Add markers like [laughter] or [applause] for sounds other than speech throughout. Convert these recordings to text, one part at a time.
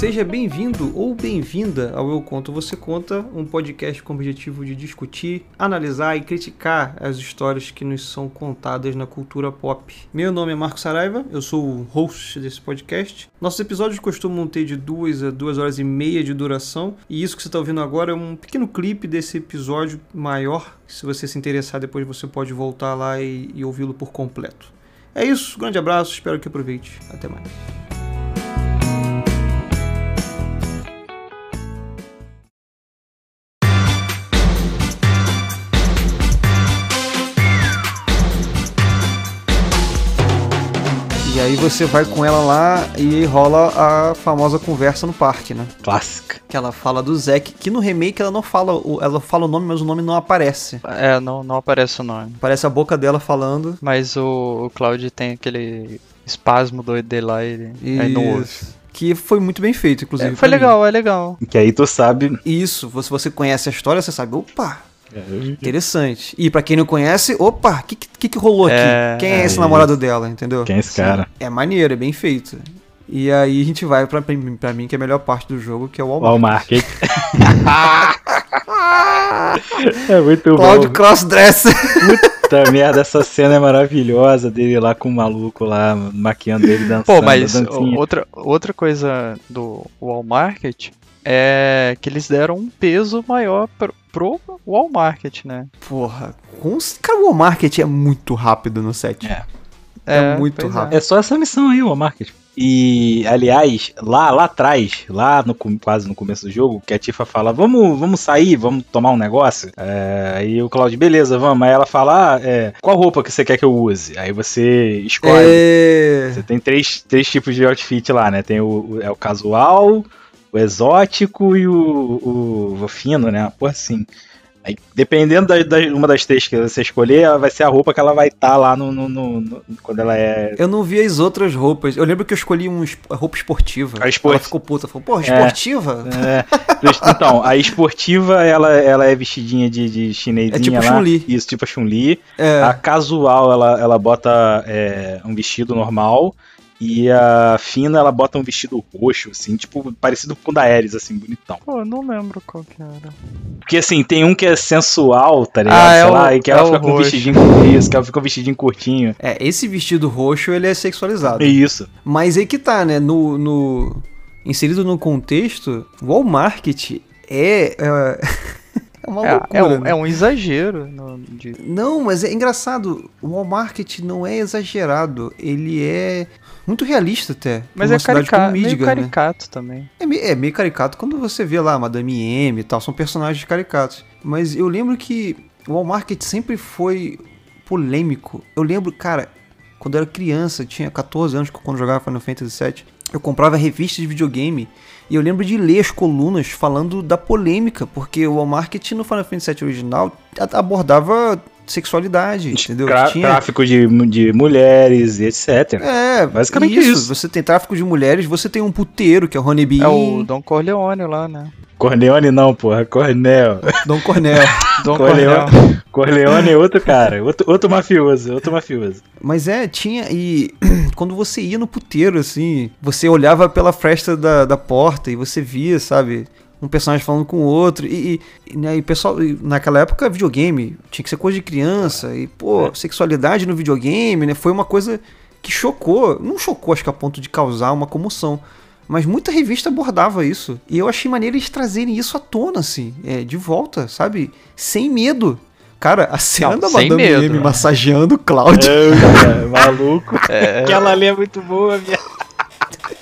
Seja bem-vindo ou bem-vinda ao Eu Conto Você Conta, um podcast com o objetivo de discutir, analisar e criticar as histórias que nos são contadas na cultura pop. Meu nome é Marco Saraiva, eu sou o host desse podcast. Nossos episódios costumam ter de duas a duas horas e meia de duração, e isso que você está ouvindo agora é um pequeno clipe desse episódio maior. Se você se interessar, depois você pode voltar lá e, e ouvi-lo por completo. É isso, grande abraço, espero que aproveite. Até mais. E aí você vai com ela lá e rola a famosa conversa no parque, né? Clássica. Que ela fala do Zack, que no remake ela não fala, o- ela fala o nome, mas o nome não aparece. É, não, não aparece o nome. Parece a boca dela falando. Mas o, o Cloud tem aquele espasmo doido dele lá e aí não ouve. Que foi muito bem feito, inclusive. É, foi pra mim. legal, é legal. Que aí tu sabe. Isso, se você conhece a história, você sabe, opa, interessante. E pra quem não conhece, opa, o que, que que rolou aqui? É, quem é é esse namorado dela, entendeu? Quem é esse cara? É maneiro, é bem feito. E aí a gente vai pra, pra mim, que é a melhor parte do jogo, que é o Walmart. Walmart. [laughs] é muito Cláudio bom. Crossdresser. Puta merda, essa cena é maravilhosa dele lá com o maluco lá, maquiando ele dançando. Pô, mas outra, outra coisa do Walmart é que eles deram um peso maior pro, pro Walmart, né? Porra, com... cara, o Walmart é muito rápido no set. É. É muito pois rápido. É só essa missão aí, o Walmart. E, aliás, lá, lá atrás, lá no, quase no começo do jogo, que a Tifa fala, vamos, vamos sair, vamos tomar um negócio. É, aí o Claudio, beleza, vamos. Aí ela fala, ah, é, qual roupa que você quer que eu use? Aí você escolhe. É... Você tem três, três tipos de outfit lá, né? Tem o, o- é o casual, o exótico e o, o, o fino, né? Porra, assim. Aí, dependendo da, da- uma das três que você escolher, vai ser a roupa que ela vai estar lá no, no- no- no- quando ela é. Eu não vi as outras roupas. Eu lembro que eu escolhi um es- roupa esportiva. A esport- Ela ficou puta. Falou, porra, esportiva? é, então, a esportiva, ela, ela é vestidinha de, de chinesinha É tipo lá. Chun-Li. Isso, tipo a Chun-Li. É. A casual, ela, ela bota é, um vestido normal. E a fina, ela bota um vestido roxo, assim, tipo, parecido com o da Ares, assim, bonitão. Pô, eu não lembro qual que era. Porque assim, tem um que é sensual, tá ligado? Ah, é Sei o- lá, e que é ela fica com um roxo. vestidinho com isso, que ela fica com um vestidinho curtinho. É, esse vestido roxo, ele é sexualizado. É isso. Mas aí que tá, né? No, no- Inserido no contexto, o Walmart é... É, é uma É, loucura, é, um, né? é um exagero. no- de- Não, mas é engraçado. O Walmart não é exagerado. Ele é muito realista até. Mas é cidade carica como meio Michigan, né? caricato também. É, me- é meio caricato quando você vê lá Madame M e tal, são personagens caricatos. Mas eu lembro que o Walmart sempre foi polêmico. Eu lembro, cara, quando eu era criança, tinha 14 anos quando eu jogava Final Fantasy VII, eu comprava revistas de videogame e eu lembro de ler as colunas falando da polêmica, porque o Walmart no Final Fantasy VII original abordava sexualidade, entendeu? Tra- Tinha- Tráfico de, de mulheres e etc. É, Basicamente isso. isso. Você tem tráfico de mulheres, você tem um puteiro, que é o Honeybee, É o Don Corleone lá, né? Corleone não, porra, Cornel. Dom Cornel. [laughs] Don Corleone. Corleone. Corleone é outro cara, outro, outro mafioso, outro mafioso. Mas é, tinha. E [clears throat] quando você ia no puteiro, assim, você olhava pela fresta da, da porta e você via, sabe? Um personagem falando com o outro. E, e, né, e pessoal, e naquela época, videogame tinha que ser coisa de criança. E, pô, sexualidade no videogame, né? Foi uma coisa que chocou. Não chocou, acho que a ponto de causar uma comoção. Mas muita revista abordava isso. E eu achei maneiro eles trazerem isso à tona, assim, é, de volta, sabe? Sem medo. Cara, a cena Não, da Madame medo, M né? massageando o Cloud. É, maluco. É, Aquela ali é muito boa, minha.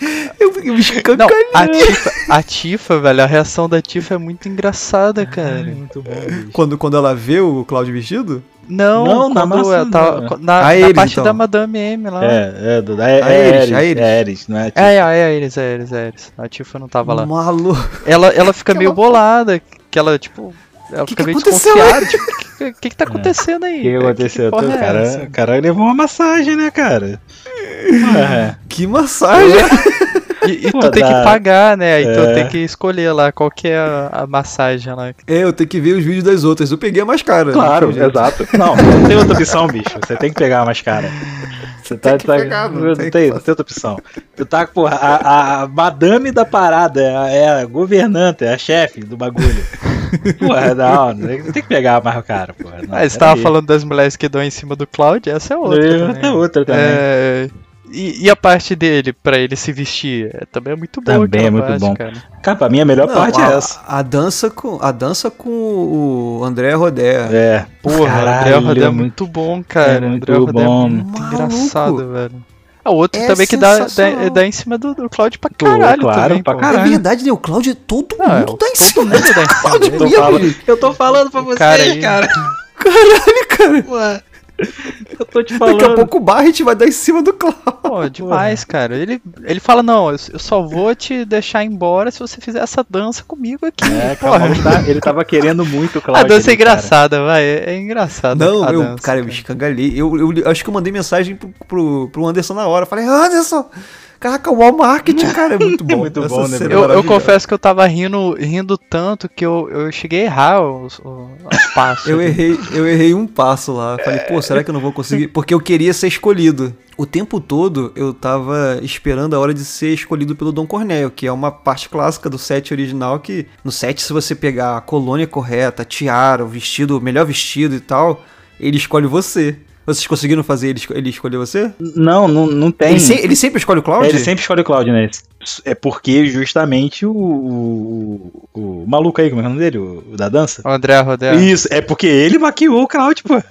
[laughs] Eu, eu me escancarei. a Tifa, a Tifa, velho, a reação da Tifa é muito engraçada, cara. muito bom, bicho. Quando, quando ela vê o Cláudio vestido? Não, Não, na massa ela tá, não. na, na Ares, parte então. da Madame M lá. É, é, do- é, A é, Ares, é Ares, não é? É, é, é, a Ares, é a Ares, é a Ares. A Tifa não tava lá. Maluco. Ela, ela fica [laughs] Que meio bolada, que ela, tipo, ela Que fica que meio desconfiada. Tipo, o que, que, que tá acontecendo aí? O que, que aconteceu? o é cara, cara levou uma massagem, né, cara? Ué, Que massagem. [laughs] E, e Pô, tu tem que pagar, né? Aí tu É. tem que escolher lá qual que é a, a massagem lá. É, eu tenho que ver os vídeos das outras. Eu peguei a mais cara. Claro, não tem jeito. exato. [laughs] Não, não tem outra opção, bicho. Você tem que pegar a mais cara. Você tá, Tem que tá- pegar, não não, tem tem, não tem outra opção. Tu tá, porra, a, a madame da parada é a, é a governanta, é a chefe do bagulho. [laughs] Porra, não, não tem que pegar mais cara, porra. Não, Ah, você tava peraí. falando das mulheres que dão em cima do Cloud, essa é outra. É, também. outra, outra também. É, e, e a parte dele, pra ele se vestir, é, também é muito boa. Também é muito parte, bom. Cara. Cara, pra mim a melhor Não, parte a, é essa. A dança com, a dança com o André Rodé. É. Porra, Caralho, André Rodé é muito- muito bom, cara. é muito André Rodé bom. é muito Maluco. engraçado, velho. O outro É também que dá, dá, dá em cima do, do Cloud pra Pô, caralho claro, também, pra pô. caralho. É verdade, né? O Cláudio, todo Não, é, mundo tá em todo cima. mundo dá em cima Cláudio dele. mesmo, falando. Eu tô falando pra vocês, cara aí- cara. Caralho, cara. Ué, eu tô te Daqui a falando. pouco o Barret vai dar em cima do Cláudio. Pô, demais, cara. Ele, ele fala, não, eu só vou te deixar embora se você fizer essa dança comigo aqui. É, Porra. calma, ele, tá- ele tava querendo muito o A dança é ali, cara. engraçada, vai. É, é engraçado. Não, a eu, dança, cara, eu me escangalhei. Eu, eu acho que eu mandei mensagem pro, pro, pro Anderson na hora. Falei, Anderson, caraca, o Wall Market, cara, é muito [laughs] bom. Muito bom, né? é Eu, eu confesso que eu tava rindo, rindo tanto que eu, eu cheguei a errar os, os, os [laughs] passos. Eu errei, eu errei um passo lá. Falei, pô, será que eu não vou conseguir? Porque eu queria ser escolhido. O tempo todo eu tava esperando a hora de ser escolhido pelo Dom Cornélio, que é uma parte clássica do set original que no set se você pegar a colônia correta, a tiara, o vestido, o melhor vestido e tal, ele escolhe você. Vocês conseguiram fazer ele, ele escolher você? Não, não, não tem. Ele, se- ele sempre escolhe o Cloud? Ele sempre escolhe o Cláudio, né? É porque justamente o, o, o, o maluco aí, como é o nome dele? O, o da dança? O André Rodé. Isso, é porque ele maquiou o Cláudio, pô. O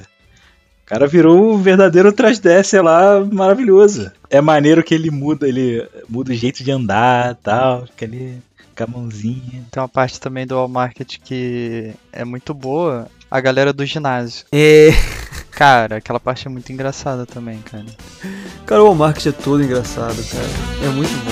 cara virou o verdadeiro Trasdécia lá, maravilhoso. É maneiro que ele muda, ele muda o jeito de andar e tal, fica ali com a mãozinha. Tem uma parte também do All Market que é muito boa. A galera do ginásio. É. Cara, aquela parte é muito engraçada também, cara. Cara, o Wall Market é todo engraçado, cara. É muito bom.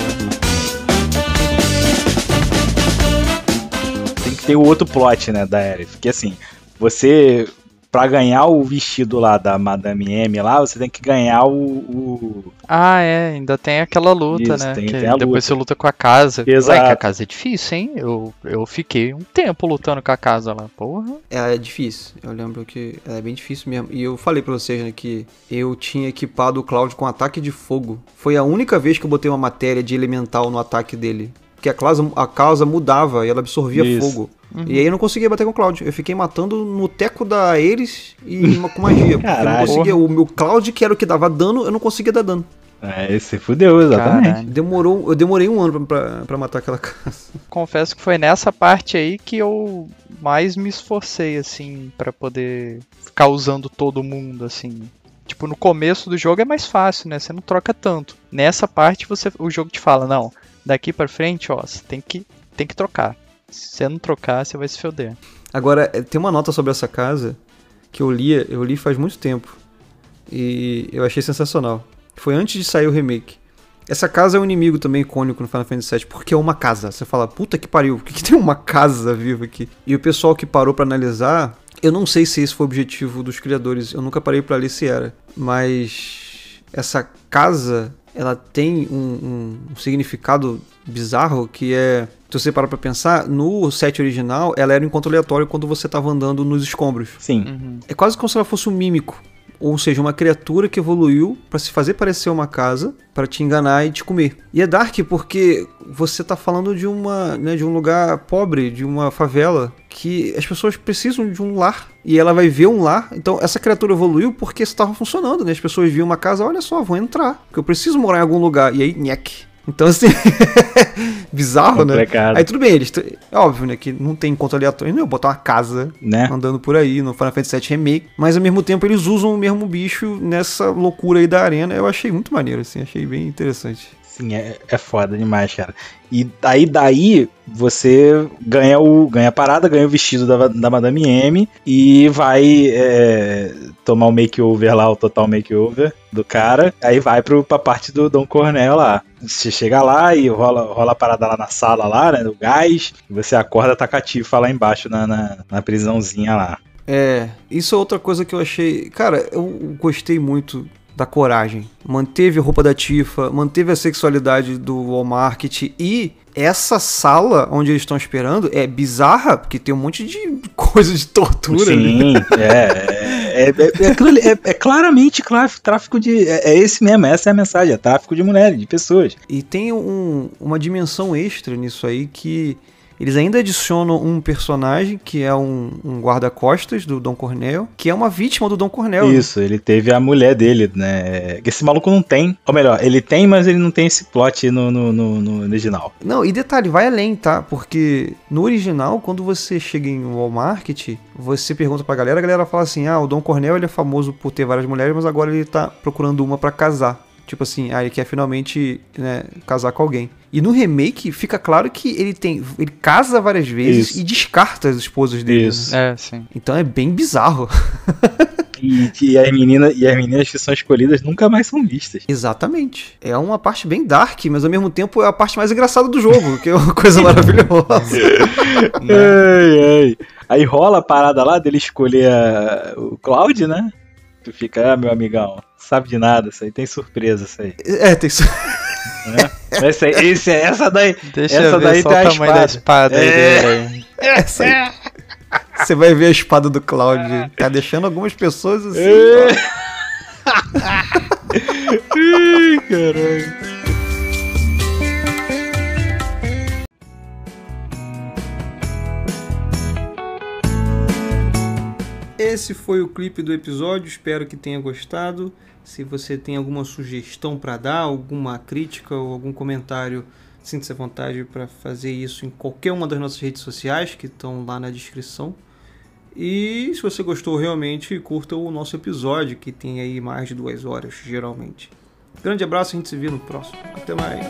Tem que ter o outro plot, né, da Aerith. Que assim, você. Pra ganhar o vestido lá da Madame M lá, você tem que ganhar o. o- Ah, é, ainda tem aquela luta, Isso, né? tem- que tem a depois luta. você luta com a casa. Exato. Ué, que a casa é difícil, hein? Eu, eu fiquei um tempo lutando com a casa lá, porra. É, é difícil. Eu lembro que é bem difícil mesmo. E eu falei pra vocês, né, que eu tinha equipado o Cloud com ataque de fogo. Foi a única vez que eu botei uma matéria de elemental no ataque dele. Porque a causa, a causa mudava e ela absorvia Isso. fogo. E aí eu não conseguia bater com o Cloud. Eu fiquei matando no teco da Ares e com magia. Porque eu não conseguia. O meu Cloud, que era o que dava dano, eu não conseguia dar dano. É, você fudeu, exatamente. Caralho. Demorou, eu demorei um ano pra, pra, pra matar aquela casa. Confesso que foi nessa parte aí que eu mais me esforcei, assim, pra poder ficar usando todo mundo, assim. Tipo, no começo do jogo é mais fácil, né? Você não troca tanto. Nessa parte você, o jogo te fala, não, daqui pra frente, ó, você tem que, tem que trocar. Se você não trocar, você vai se foder. Agora, eh, tem uma nota sobre essa casa que eu li, eu li faz muito tempo. E eu achei sensacional. Foi antes de sair o remake. Essa casa é um inimigo também icônico no Final Fantasy VII, porque é uma casa. Você fala, puta que pariu, por que, que tem uma casa viva aqui? E o pessoal que parou pra analisar, eu não sei se esse foi o objetivo dos criadores, eu nunca parei pra ler se era. Mas essa casa, ela tem um, um significado bizarro que é. Se você parar pra pensar, no set original, ela era um encontro aleatório quando você tava andando nos escombros. Sim. Uhum. É quase como se ela fosse um mímico. Ou seja, uma criatura que evoluiu pra se fazer parecer uma casa, pra te enganar e te comer. E é dark porque você tá falando de uma, né, de um lugar pobre, de uma favela, que as pessoas precisam de um lar e ela vai ver um lar. Então essa criatura evoluiu porque estava funcionando, né? As pessoas viam uma casa, olha só, vou entrar, porque eu preciso morar em algum lugar. E aí, nhec. Então assim, [laughs] bizarro, né? Complicado. Aí tudo bem, eles é óbvio, né, que não tem encontro aleatório, não botar uma casa Né? andando por aí no Final Fantasy VII Remake, mas ao mesmo tempo eles usam o mesmo bicho nessa loucura aí da arena. Eu achei muito maneiro, assim, achei bem interessante. Sim, é, é foda demais, cara. E aí daí você ganha o ganha a parada, ganha o vestido da, da Madame M e vai é, tomar o makeover lá, o total makeover do cara. Aí vai pro, pra parte do Dom Cornel lá. Você chega lá e rola, rola a parada lá na sala lá, né, do gás. Você acorda tá catifa lá embaixo na, na, na prisãozinha lá. É, isso é outra coisa que eu achei. Cara, eu gostei muito da coragem. Manteve a roupa da Tifa, manteve a sexualidade do Walmart e essa sala onde eles estão esperando é bizarra, porque tem um monte de [laughs] coisa de tortura Sim, ali. É, é, é, é, é, claramente tráfico de. É, esse mesmo, essa é a mensagem, é tráfico de mulheres, de pessoas. E tem um, uma dimensão extra nisso aí que eles ainda adicionam um personagem que é um, um guarda-costas do Dom Cornel, que é uma vítima do Dom Cornel. Isso, ele teve a mulher dele, né? Esse maluco não tem. Ou melhor, ele tem, mas ele não tem esse plot no, no, no, no original. Não, e detalhe, vai além, tá? Porque no original, quando você chega em Walmart, você pergunta pra galera, a galera fala assim: ah, o Dom Cornel ele é famoso por ter várias mulheres, mas agora ele tá procurando uma para casar. Tipo assim, aí ele quer finalmente né, casar com alguém. E no remake fica claro que ele tem. Ele casa várias vezes Isso. e descarta as esposas dele. Isso. Né? É, sim. Então é bem bizarro. [laughs] E, e, as meninas, e as meninas que são escolhidas nunca mais são vistas. Exatamente. É uma parte bem dark, mas ao mesmo tempo é a parte mais engraçada do jogo, que é uma coisa maravilhosa. [laughs] ai, ai. Aí rola a parada lá dele escolher a, o Cloud, né? Tu fica, ah, meu amigão, sabe de nada, isso aí tem surpresa, isso aí. É, tem surpresa. [laughs] É. Esse, esse, essa daí. Deixa essa eu ver daí só o tamanho espada. da espada é. aí. Essa aí. Você vai ver a espada do Cloud. Tá deixando algumas pessoas assim. É. Ai, [laughs] caralho. Esse foi o clipe do episódio, espero que tenha gostado. Se você tem alguma sugestão para dar, alguma crítica ou algum comentário, sinta-se à vontade para fazer isso em qualquer uma das nossas redes sociais que estão lá na descrição. E se você gostou realmente, curta o nosso episódio, que tem aí mais de duas horas, geralmente. Grande abraço, a gente se vê no próximo. Até mais.